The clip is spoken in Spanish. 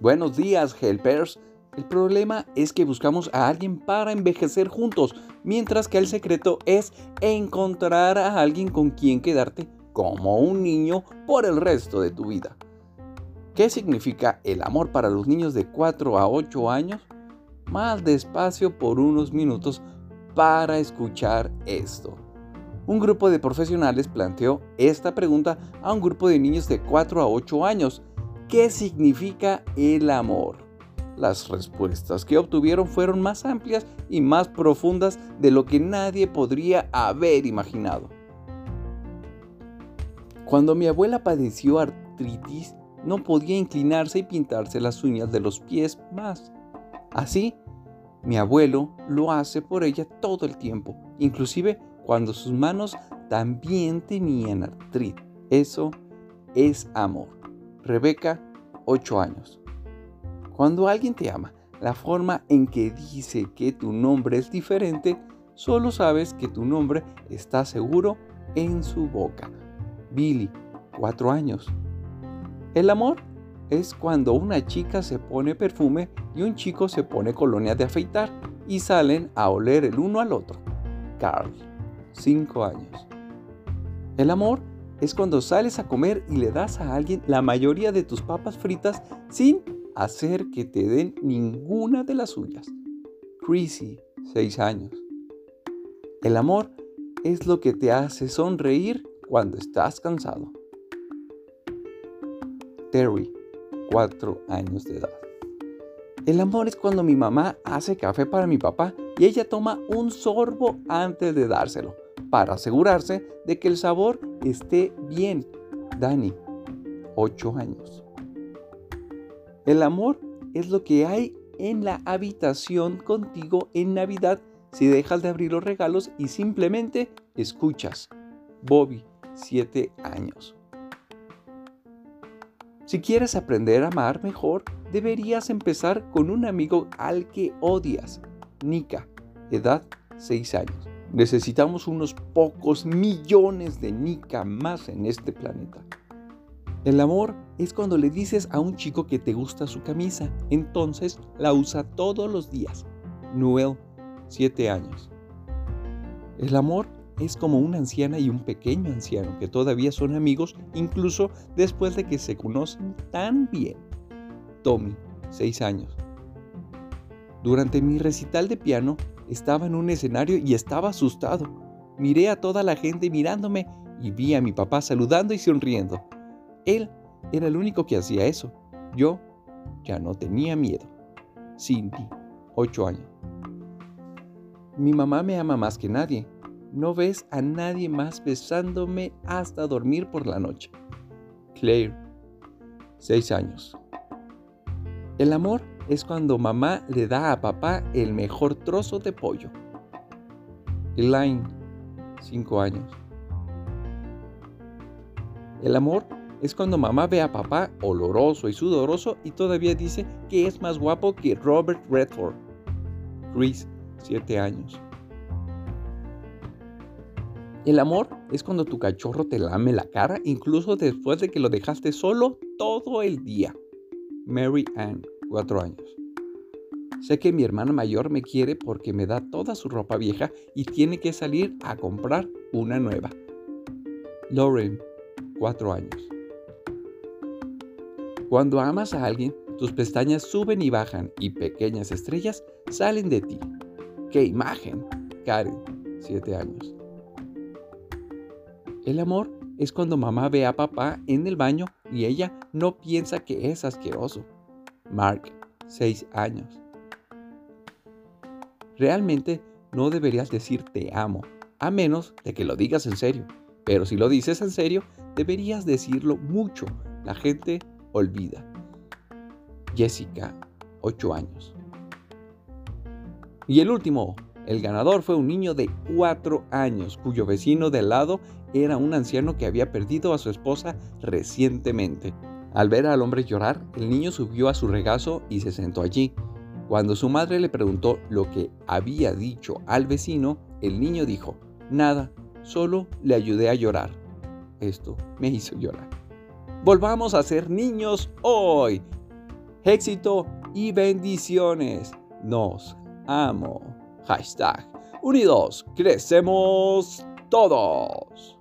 Buenos días, helpers. El problema es que buscamos a alguien para envejecer juntos, mientras que el secreto es encontrar a alguien con quien quedarte como un niño por el resto de tu vida. ¿Qué significa el amor para los niños de 4 a 8 años? Más despacio por unos minutos para escuchar esto. Un grupo de profesionales planteó esta pregunta a un grupo de niños de 4 a 8 años ¿Qué significa el amor? Las respuestas que obtuvieron fueron más amplias y más profundas de lo que nadie podría haber imaginado. Cuando mi abuela padeció artritis, no podía inclinarse y pintarse las uñas de los pies más. Así, mi abuelo lo hace por ella todo el tiempo, inclusive cuando sus manos también tenían artritis. Eso es amor. Rebeca, 8 años. Cuando alguien te ama, la forma en que dice que tu nombre es diferente, solo sabes que tu nombre está seguro en su boca. Billy, 4 años. El amor es cuando una chica se pone perfume y un chico se pone colonia de afeitar y salen a oler el uno al otro. Carl, 5 años. El amor es cuando sales a comer y le das a alguien la mayoría de tus papas fritas sin hacer que te den ninguna de las suyas. Chrissy, 6 años. El amor es lo que te hace sonreír cuando estás cansado. Terry, 4 años de edad. El amor es cuando mi mamá hace café para mi papá y ella toma un sorbo antes de dárselo para asegurarse de que el sabor esté bien. Dani, 8 años. El amor es lo que hay en la habitación contigo en Navidad si dejas de abrir los regalos y simplemente escuchas. Bobby, 7 años. Si quieres aprender a amar mejor, deberías empezar con un amigo al que odias. Nika, edad 6 años. Necesitamos unos pocos millones de Nika más en este planeta. El amor es cuando le dices a un chico que te gusta su camisa, entonces la usa todos los días. Noel, 7 años. El amor es como una anciana y un pequeño anciano que todavía son amigos incluso después de que se conocen tan bien. Tommy, 6 años. Durante mi recital de piano estaba en un escenario y estaba asustado. Miré a toda la gente mirándome y vi a mi papá saludando y sonriendo. Él era el único que hacía eso. Yo ya no tenía miedo. Cindy, 8 años. Mi mamá me ama más que nadie. No ves a nadie más besándome hasta dormir por la noche. Claire, 6 años. El amor es cuando mamá le da a papá el mejor trozo de pollo. Elaine, 5 años. El amor es cuando mamá ve a papá oloroso y sudoroso y todavía dice que es más guapo que Robert Redford. Chris, 7 años. El amor es cuando tu cachorro te lame la cara incluso después de que lo dejaste solo todo el día. Mary Ann, 4 años. Sé que mi hermana mayor me quiere porque me da toda su ropa vieja y tiene que salir a comprar una nueva. Lauren, 4 años. Cuando amas a alguien, tus pestañas suben y bajan y pequeñas estrellas salen de ti. ¡Qué imagen! Karen, 7 años. El amor es cuando mamá ve a papá en el baño y ella no piensa que es asqueroso. Mark, 6 años. Realmente no deberías decir te amo, a menos de que lo digas en serio. Pero si lo dices en serio, deberías decirlo mucho. La gente olvida. Jessica, 8 años. Y el último, el ganador fue un niño de 4 años, cuyo vecino de al lado era un anciano que había perdido a su esposa recientemente. Al ver al hombre llorar, el niño subió a su regazo y se sentó allí. Cuando su madre le preguntó lo que había dicho al vecino, el niño dijo, nada, solo le ayudé a llorar. Esto me hizo llorar. Volvamos a ser niños hoy. Éxito y bendiciones. Nos amo. Hashtag Unidos crecemos todos.